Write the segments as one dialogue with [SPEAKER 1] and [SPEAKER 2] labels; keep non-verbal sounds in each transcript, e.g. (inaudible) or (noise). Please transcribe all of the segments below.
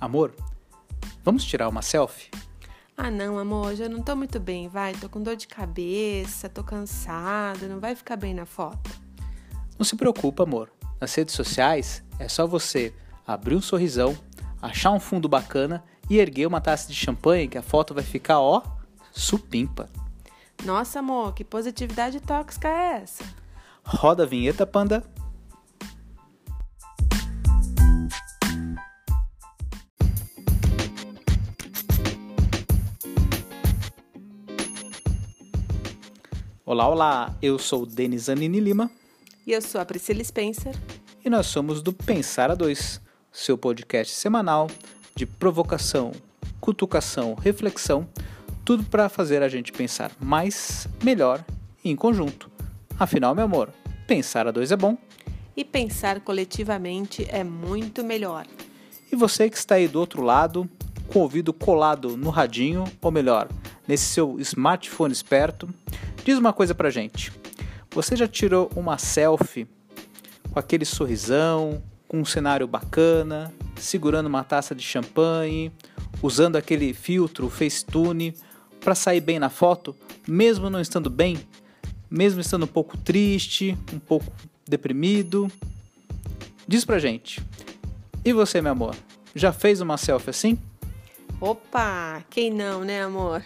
[SPEAKER 1] Amor, vamos tirar uma selfie?
[SPEAKER 2] Ah, não, amor, eu não tô muito bem, vai. Tô com dor de cabeça, tô cansada, não vai ficar bem na foto.
[SPEAKER 1] Não se preocupa, amor. Nas redes sociais é só você abrir um sorrisão, achar um fundo bacana e erguer uma taça de champanhe que a foto vai ficar, ó, supimpa.
[SPEAKER 2] Nossa, amor, que positividade tóxica é essa?
[SPEAKER 1] Roda a vinheta, panda. Olá, olá! Eu sou o Denis Anini Lima
[SPEAKER 2] E eu sou a Priscila Spencer.
[SPEAKER 1] e nós somos do Pensar a Dois, seu podcast semanal de provocação, cutucação, reflexão, tudo para fazer a gente pensar mais, melhor e em conjunto. Afinal, meu amor, pensar a dois é bom.
[SPEAKER 2] E pensar coletivamente é muito melhor.
[SPEAKER 1] E você que está aí do outro lado, com o ouvido colado no radinho, ou melhor, nesse seu smartphone esperto, diz uma coisa pra gente. Você já tirou uma selfie com aquele sorrisão, com um cenário bacana, segurando uma taça de champanhe, usando aquele filtro Facetune para sair bem na foto, mesmo não estando bem, mesmo estando um pouco triste, um pouco deprimido? Diz pra gente. E você, meu amor, já fez uma selfie assim?
[SPEAKER 2] Opa, quem não, né, amor?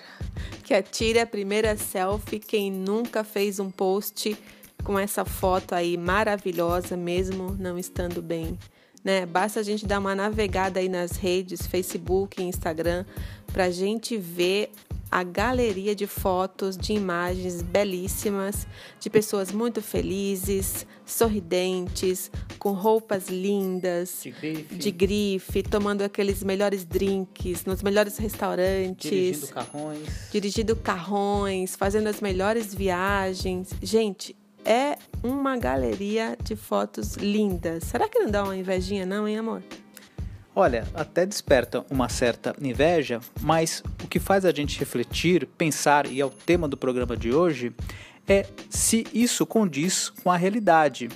[SPEAKER 2] Que atire a primeira selfie quem nunca fez um post com essa foto aí maravilhosa, mesmo não estando bem. Né? Basta a gente dar uma navegada aí nas redes, Facebook Instagram, pra gente ver a galeria de fotos, de imagens belíssimas, de pessoas muito felizes, sorridentes, com roupas lindas,
[SPEAKER 1] De grife.
[SPEAKER 2] de grife, tomando aqueles melhores drinks nos melhores restaurantes,
[SPEAKER 1] Dirigindo carrões.
[SPEAKER 2] dirigindo carrões, fazendo as melhores viagens. Gente, é uma galeria de fotos lindas. Será que não dá uma invejinha, não, hein, amor?
[SPEAKER 1] Olha, até desperta uma certa inveja, mas o que faz a gente refletir, pensar e é o tema do programa de hoje é se isso condiz com a realidade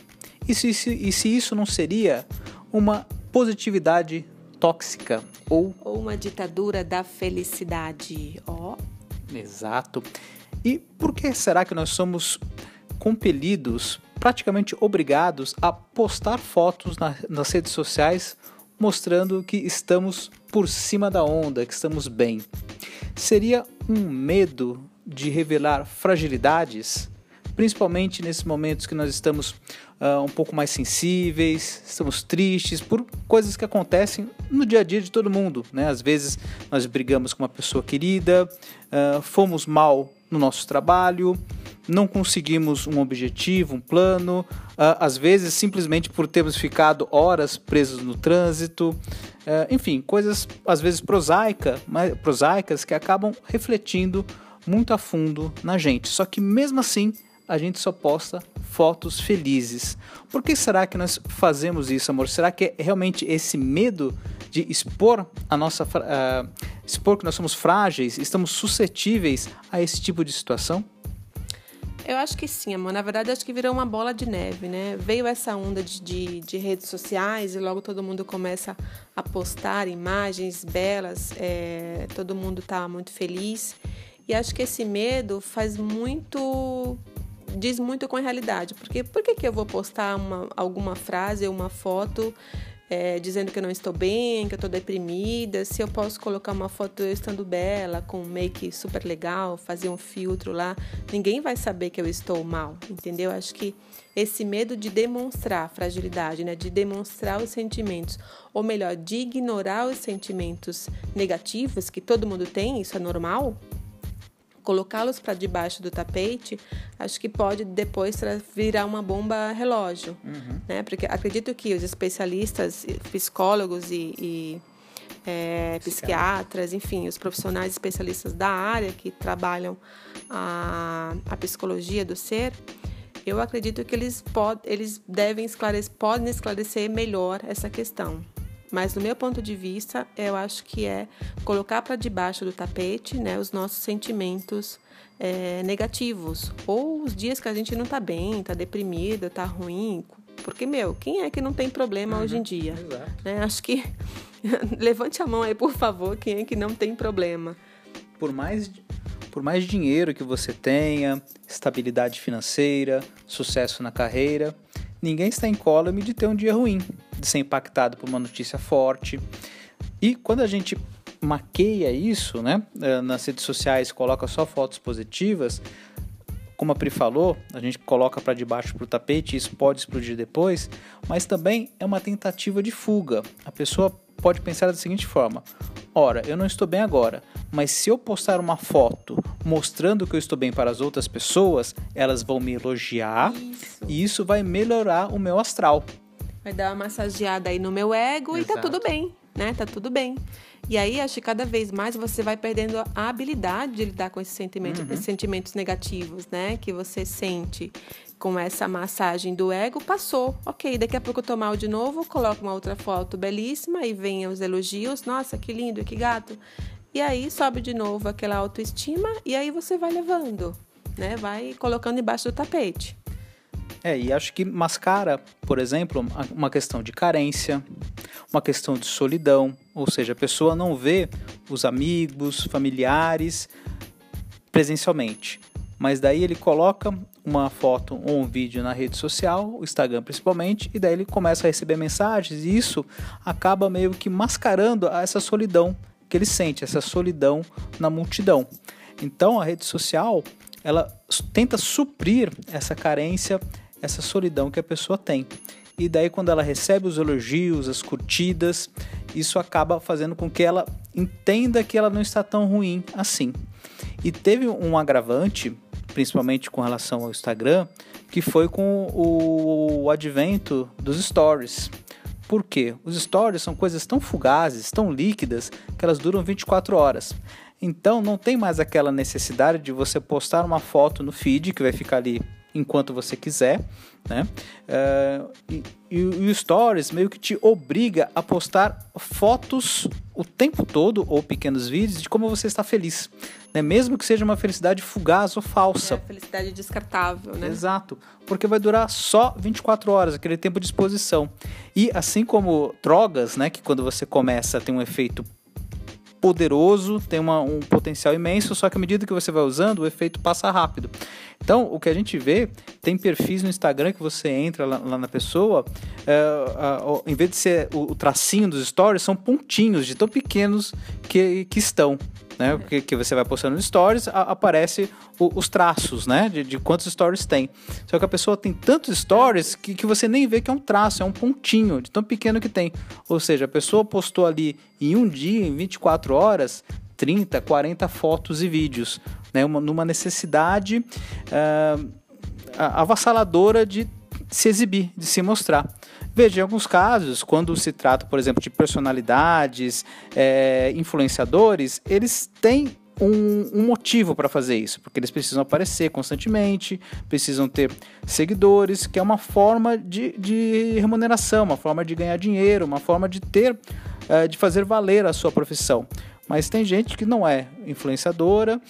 [SPEAKER 1] e se, e se isso não seria uma positividade tóxica ou
[SPEAKER 2] Ou uma ditadura da felicidade. Ó,
[SPEAKER 1] Exato. E por que será que nós somos compelidos, praticamente obrigados a postar fotos na- nas redes sociais mostrando que estamos por cima da onda, que estamos bem? Seria um medo de revelar fragilidades, principalmente nesses momentos que nós estamos ah, um pouco mais sensíveis, estamos tristes por coisas que acontecem no dia a dia de todo mundo, né? Às vezes nós brigamos com uma pessoa querida, ah, fomos mal no nosso trabalho, não conseguimos um objetivo, um plano, ah, às vezes simplesmente por termos ficado horas presos no trânsito, ah, enfim, coisas às vezes prosaica, mas, prosaicas que acabam refletindo muito a fundo na gente. Só que mesmo assim a gente só posta fotos felizes. Por que será que nós fazemos isso, amor? Será que é realmente esse medo de expor a nossa ah, expor que nós somos frágeis, estamos suscetíveis a esse tipo de situação?
[SPEAKER 2] Eu acho que sim, amor. Na verdade, acho que virou uma bola de neve, né? Veio essa onda de, de, de redes sociais e logo todo mundo começa a postar imagens belas, é, todo mundo tá muito feliz. E acho que esse medo faz muito. diz muito com a realidade. Porque por que, que eu vou postar uma, alguma frase ou uma foto é, dizendo que eu não estou bem, que eu estou deprimida, se eu posso colocar uma foto eu estando bela, com um make super legal, fazer um filtro lá, ninguém vai saber que eu estou mal, entendeu? Acho que esse medo de demonstrar fragilidade, né, de demonstrar os sentimentos, ou melhor, de ignorar os sentimentos negativos que todo mundo tem, isso é normal, colocá-los para debaixo do tapete, acho que pode depois virar uma bomba relógio, né? Porque acredito que os especialistas, psicólogos e, e, é, psiquiatras, enfim, os profissionais especialistas da área que trabalham a, a psicologia do ser, eu acredito que eles, pod, eles devem esclarecer, podem esclarecer melhor essa questão. Mas do meu ponto de vista, eu acho que é colocar para debaixo do tapete né, os nossos sentimentos é, negativos. Ou os dias que a gente não tá bem, tá deprimido, tá ruim. Porque, meu, quem é que não tem problema hoje em dia?
[SPEAKER 1] Exato.
[SPEAKER 2] né? Acho que (laughs) Levante a mão aí, por favor, quem é que não tem problema.
[SPEAKER 1] Por mais, por mais dinheiro que você tenha, estabilidade financeira, sucesso na carreira, ninguém está incólume de ter um dia ruim, de ser impactado por uma notícia forte. E quando a gente maqueia isso, né, eh, nas redes sociais, coloca só fotos positivas, como a Pri falou, a gente coloca para debaixo para o tapete, isso pode explodir depois, mas também é uma tentativa de fuga. A pessoa pode pensar da seguinte forma: ora, eu não estou bem agora, mas se eu postar uma foto mostrando que eu estou bem para as outras pessoas, elas vão me elogiar isso. e isso vai melhorar o meu astral.
[SPEAKER 2] Vai dar uma massageada aí no meu ego Exato. e tá tudo bem, né? Tá tudo bem. E aí, acho que cada vez mais você vai perdendo a habilidade de lidar com esses sentimentos, uhum. esses sentimentos negativos, né? Que você sente com essa massagem do ego. Passou, ok. Daqui a pouco eu mal de novo, coloco uma outra foto belíssima e vem os elogios. Nossa, que lindo, que gato. E aí sobe de novo aquela autoestima e aí você vai levando, né? Vai colocando embaixo do tapete.
[SPEAKER 1] É, e acho que mascara, por exemplo, uma questão de carência, uma questão de solidão, ou seja, a pessoa não vê os amigos, familiares presencialmente. Mas daí ele coloca uma foto ou um vídeo na rede social, o Instagram principalmente, e daí ele começa a receber mensagens e isso acaba meio que mascarando essa solidão que ele sente, essa solidão na multidão. Então a rede social, ela tenta suprir essa carência, essa solidão que a pessoa tem. E daí, quando ela recebe os elogios, as curtidas, isso acaba fazendo com que ela entenda que ela não está tão ruim assim. E teve um agravante, principalmente com relação ao Instagram, que foi com o advento dos stories. Por quê? Os stories são coisas tão fugazes, tão líquidas, que elas duram 24 horas. Então não tem mais aquela necessidade de você postar uma foto no feed que vai ficar ali enquanto você quiser, né? Uh, e, e, o Stories meio que te obriga a postar fotos o tempo todo ou pequenos vídeos de como você está feliz, né? Mesmo que seja uma felicidade fugaz ou falsa. É,
[SPEAKER 2] felicidade descartável, né?
[SPEAKER 1] Exato, porque vai durar só 24 horas, aquele tempo de exposição. E assim como drogas, né, que quando você começa tem um efeito poderoso, tem uma, um potencial imenso, só que à medida que você vai usando, o efeito passa rápido. Então, o que a gente vê, tem perfis no Instagram que você entra lá, lá na pessoa, é, em vez de ser o, o, tracinho dos stories, são pontinhos de tão pequenos que, que estão né? Porque que você vai postando stories, a, aparece o, os traços, né? De, de, quantos stories tem. Só que a pessoa tem tantos stories que, que você nem vê que é um traço, é um pontinho, de tão pequeno que tem. Ou seja, a pessoa postou ali em um dia, em 24 horas, 30, 40 fotos e vídeos, né? Uma, numa necessidade uh, avassaladora de se exibir, de se mostrar. Veja, em alguns casos, quando se trata, por exemplo, de personalidades, é, influenciadores, eles têm um, um, motivo para fazer isso, porque eles precisam aparecer constantemente, precisam ter seguidores, que é uma forma de, de remuneração, uma forma de ganhar dinheiro, uma forma de ter, é, de fazer valer a sua profissão. Mas tem gente que não é influenciadora,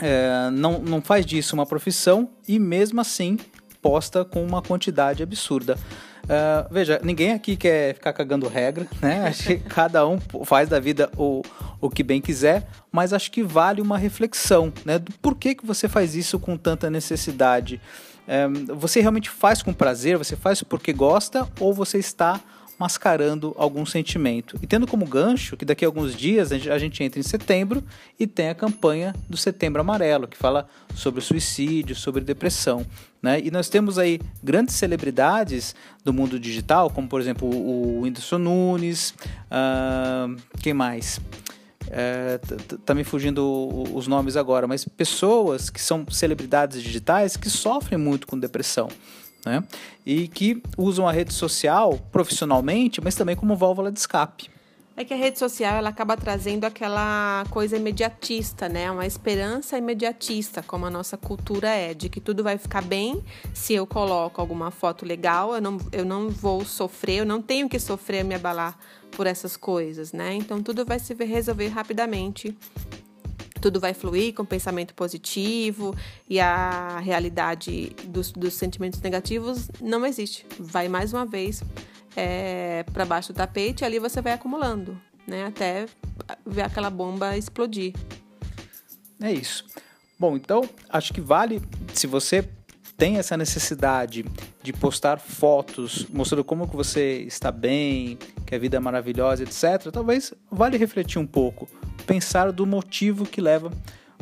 [SPEAKER 1] é, não, não faz disso uma profissão e mesmo assim posta com uma quantidade absurda. Uh, veja, ninguém aqui quer ficar cagando regra, né? (laughs) Acho que cada um faz da vida o, o que bem quiser, mas acho que vale uma reflexão, né? Do porquê que você faz isso com tanta necessidade. Uh, você realmente faz com prazer, você faz porque gosta ou você está mascarando algum sentimento. E tendo como gancho que daqui a alguns dias a gente entra em setembro e tem a campanha do Setembro Amarelo, que fala sobre suicídio, sobre depressão. Né? E nós temos aí grandes celebridades do mundo digital, como por exemplo o Whindersson Nunes, uh, quem mais? É, tá me fugindo os nomes agora, mas pessoas que são celebridades digitais que sofrem muito com depressão né? E que usam a rede social profissionalmente, mas também como válvula de escape.
[SPEAKER 2] É que a rede social ela acaba trazendo aquela coisa imediatista, né? Uma esperança imediatista, como a nossa cultura é, de que tudo vai ficar bem se eu coloco alguma foto legal, eu não, eu não vou sofrer, eu não tenho que sofrer, me abalar por essas coisas, né? Então tudo vai se resolver rapidamente tudo vai fluir com pensamento positivo e a realidade dos, dos sentimentos negativos não existe. Vai mais uma vez é, para baixo do tapete e ali você vai acumulando, né? Até ver aquela bomba explodir.
[SPEAKER 1] É isso. Bom, então acho que vale se você tem essa necessidade de postar fotos mostrando como que você está bem, que a vida é maravilhosa, etc. Talvez vale refletir um pouco, pensar do motivo que leva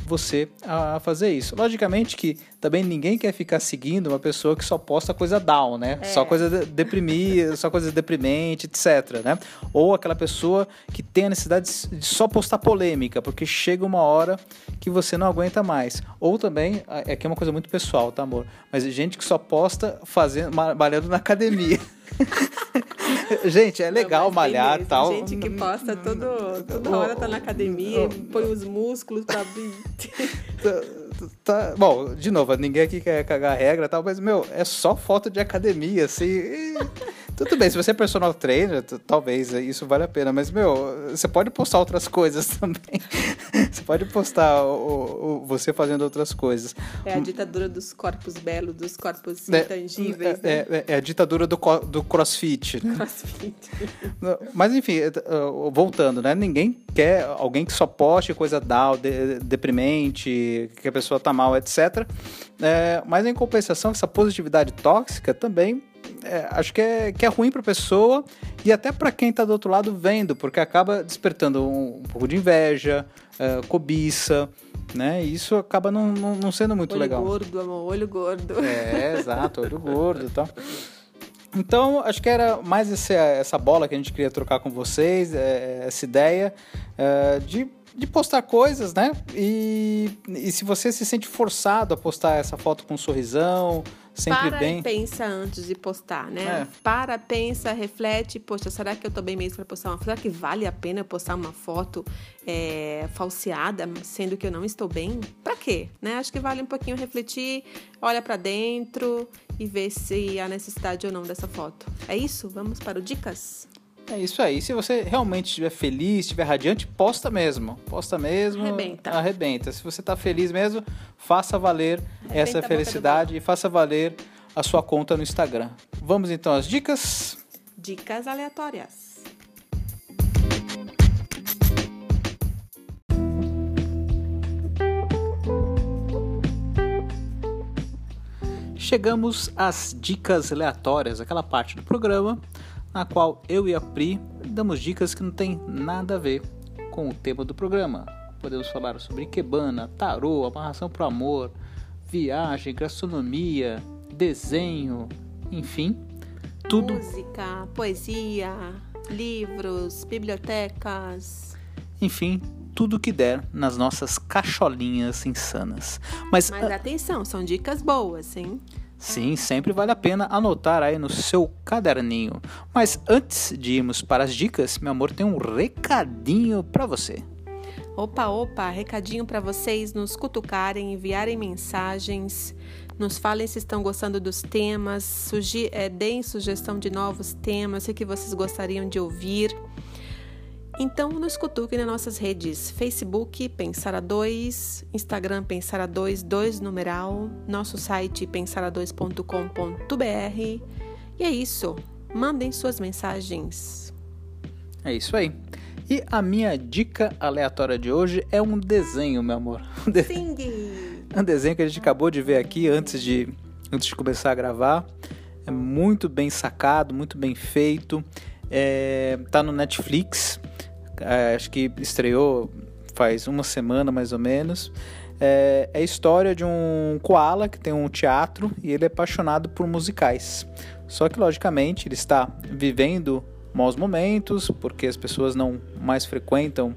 [SPEAKER 1] você a fazer isso. Logicamente que também ninguém quer ficar seguindo uma pessoa que só posta coisa down, né? É. Só coisa deprimida, (laughs) só coisa deprimente, etc, né? Ou aquela pessoa que tem a necessidade de só postar polêmica, porque chega uma hora que você não aguenta mais. Ou também, é que é uma coisa muito pessoal, tá, amor? Mas gente que só posta fazendo, malhando na academia. (laughs) (laughs) gente, é legal malhar e tal.
[SPEAKER 2] Gente que posta todo, toda hora tá na academia, põe os músculos pra abrir. (laughs)
[SPEAKER 1] tá, bom, de novo, ninguém aqui quer cagar regra e tal, mas, meu, é só foto de academia, assim. E, tudo bem, se você é personal trainer, talvez isso vale a pena, mas, meu, você pode postar outras coisas (laughs) também. você pode postar o, o, você fazendo outras coisas.
[SPEAKER 2] É a ditadura dos corpos belos, dos corpos é, intangíveis.
[SPEAKER 1] É,
[SPEAKER 2] né?
[SPEAKER 1] é, é, a ditadura do, do crossfit. Né? Crossfit. (laughs) mas, enfim, é, voltando, né? Ninguém quer alguém que só poste coisa down, de, deprimente, que a pessoa tá mal, etc. É, mas em compensação, essa positividade tóxica também é, acho que é, que é ruim para a pessoa e até para quem está do outro lado vendo, porque acaba despertando um, um pouco de inveja, é, cobiça, né? E isso acaba não, não, não sendo muito
[SPEAKER 2] olho
[SPEAKER 1] legal.
[SPEAKER 2] Olho gordo, amor, olho gordo.
[SPEAKER 1] É, exato, olho gordo e tal. Então, acho que era mais esse, essa bola que a gente queria trocar com vocês, é, essa ideia é, de de postar coisas, né? E, e se você se sente forçado a postar essa foto com um sorrisão, sempre
[SPEAKER 2] Para
[SPEAKER 1] bem.
[SPEAKER 2] E pensa antes de postar, né? É. Para, pensa, reflete. Poxa, será que eu tô bem mesmo para postar uma foto? Será que vale a pena postar uma foto é, falseada, sendo que eu não estou bem? Para quê? Né? Acho que vale um pouquinho refletir, olha para dentro e ver se há necessidade ou não dessa foto. É isso? Vamos para o dicas?
[SPEAKER 1] É isso aí. Se você realmente estiver feliz, estiver radiante, posta mesmo. Posta mesmo.
[SPEAKER 2] Arrebenta.
[SPEAKER 1] Arrebenta. Se você está feliz mesmo, faça valer Arrebenta essa felicidade e faça valer a sua conta no Instagram. Vamos então às dicas?
[SPEAKER 2] Dicas aleatórias.
[SPEAKER 1] Chegamos às dicas aleatórias, aquela parte do programa na qual eu e a Pri damos dicas que não tem nada a ver com o tema do programa. Podemos falar sobre Ikebana, tarô, amarração pro amor, viagem, gastronomia, desenho, enfim, tudo.
[SPEAKER 2] Música, poesia, livros, bibliotecas.
[SPEAKER 1] Enfim, tudo que der nas nossas cacholinhas insanas. Mas,
[SPEAKER 2] Mas atenção, são dicas boas, hein?
[SPEAKER 1] Sim, sempre vale a pena anotar aí no seu caderninho. Mas antes de irmos para as dicas, meu amor, tem um recadinho para você.
[SPEAKER 2] Opa, opa, recadinho para vocês nos cutucarem, enviarem mensagens, nos falem se estão gostando dos temas, sugi é, deem sugestão de novos temas, o que vocês gostariam de ouvir. Então nos cutuque nas nossas redes Facebook Pensar a 2, Instagram Pensar a 2, 2 numeral, nosso site pensara2.com.br. E é isso. Mandem suas mensagens.
[SPEAKER 1] É isso aí. E a minha dica aleatória de hoje é um desenho, meu amor. (laughs)
[SPEAKER 2] Sim. (laughs)
[SPEAKER 1] um desenho que a gente acabou de ver aqui antes de, antes de começar a gravar. É muito bem sacado, muito bem feito. É, tá no Netflix. É, acho que estreou faz uma semana mais ou menos. É, é, a história de um koala que tem um teatro e ele é apaixonado por musicais. Só que, logicamente, ele está vivendo maus momentos porque as pessoas não mais frequentam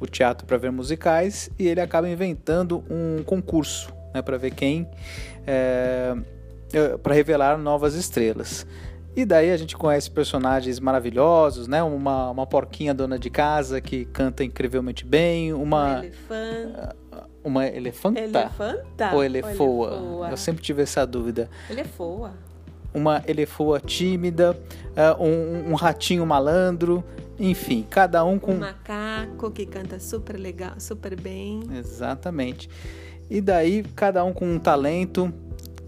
[SPEAKER 1] o teatro para ver musicais e ele acaba inventando um concurso né, para ver quem. É, é para revelar novas estrelas. E daí a gente conhece personagens maravilhosos, né? Uma, uma porquinha dona de casa que canta incrivelmente bem, uma...
[SPEAKER 2] Elefanta.
[SPEAKER 1] Uma elefanta?
[SPEAKER 2] Elefanta?
[SPEAKER 1] Ou elefoa? Ou elefoa? Eu sempre tive essa dúvida.
[SPEAKER 2] Elefoa.
[SPEAKER 1] Uma elefoa tímida, uh, um, um, ratinho malandro, enfim, cada um com...
[SPEAKER 2] Um macaco que canta super legal, super bem.
[SPEAKER 1] Exatamente. E daí, cada um com um talento,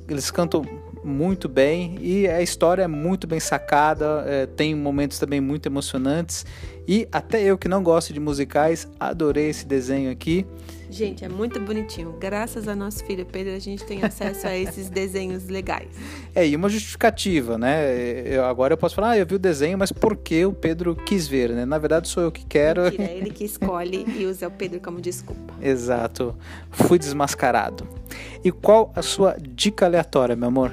[SPEAKER 1] eles cantam muito bem e a história é muito bem sacada, é, tem momentos também muito emocionantes e até eu que não gosto de musicais adorei esse desenho aqui.
[SPEAKER 2] Gente, é muito bonitinho. Graças ao nosso filho Pedro, a gente tem acesso a esses desenhos legais.
[SPEAKER 1] É, e uma justificativa, né? Eu, agora eu posso falar, ah, eu vi o desenho, mas por que o Pedro quis ver, né? Na verdade, sou eu que quero.
[SPEAKER 2] Mentira, é ele que escolhe e usa o Pedro como desculpa.
[SPEAKER 1] Exato. Fui desmascarado. E qual a sua dica aleatória, meu amor?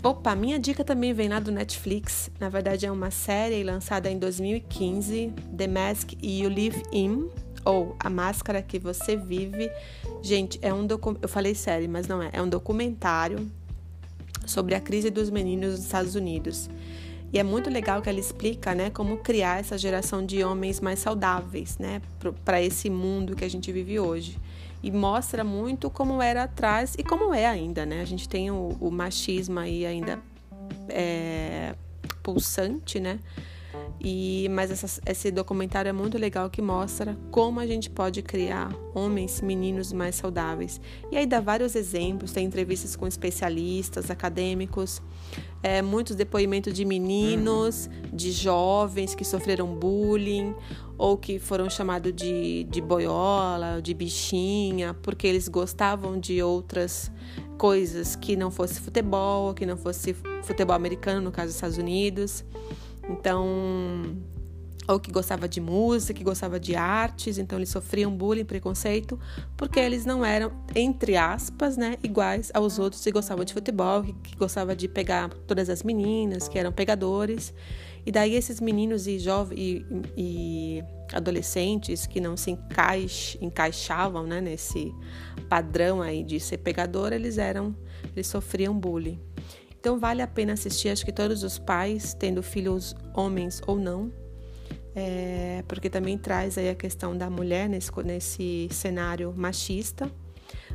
[SPEAKER 2] Opa, minha dica também vem lá do Netflix. Na verdade, é uma série lançada em 2015, The Mask You Live In ou A Máscara que Você Vive. Gente, é um documentário. Eu falei série, mas não é. É um documentário sobre a crise dos meninos nos Estados Unidos. E é muito legal que ela explica, né, como criar essa geração de homens mais saudáveis, né, para esse mundo que a gente vive hoje. E mostra muito como era atrás e como é ainda, né? A gente tem o, o machismo aí ainda é, pulsante, né? E, mas essa, esse documentário é muito legal que mostra como a gente pode criar homens, meninos mais saudáveis. E aí dá vários exemplos, tem entrevistas com especialistas, acadêmicos, é, muitos depoimentos de meninos, de jovens que sofreram bullying ou que foram chamados de, de boiola, de bichinha, porque eles gostavam de outras coisas que não fosse futebol, que não fosse futebol americano, no caso dos Estados Unidos. Então, ou que gostava de música, que gostava de artes, então eles sofriam bullying, preconceito, porque eles não eram, entre aspas, né, iguais aos outros que gostavam de futebol, que, que gostavam de pegar todas as meninas, que eram pegadores. E daí esses meninos e jovens e, e, adolescentes que não se encaix, encaixavam né, nesse padrão aí de ser pegador, eles eram, eles sofriam bullying. Então vale a pena assistir, acho que todos os pais, tendo filhos homens ou não, é, porque também traz aí a questão da mulher nesse, nesse cenário machista.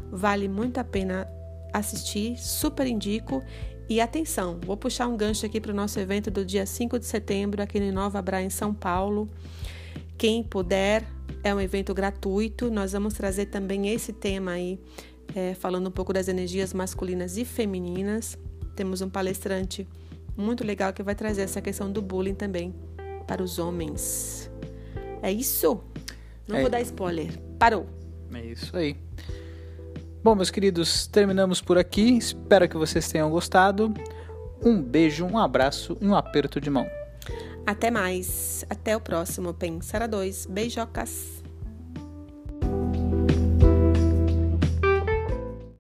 [SPEAKER 2] Vale muito a pena assistir, super indico. E atenção, vou puxar um gancho aqui para o nosso evento do dia 5 de setembro, aqui no Nova Bra, em São Paulo. Quem puder, é um evento gratuito. Nós vamos trazer também esse tema aí, é, falando um pouco das energias masculinas e femininas temos um palestrante muito legal que vai trazer essa questão do bullying também para os homens. É isso? Não é. vou dar spoiler. Parou.
[SPEAKER 1] É isso aí. Bom, meus queridos, terminamos por aqui. Espero que vocês tenham gostado. Um beijo, um abraço e um aperto de mão.
[SPEAKER 2] Até mais. Até o próximo Pensar a dois. Beijocas.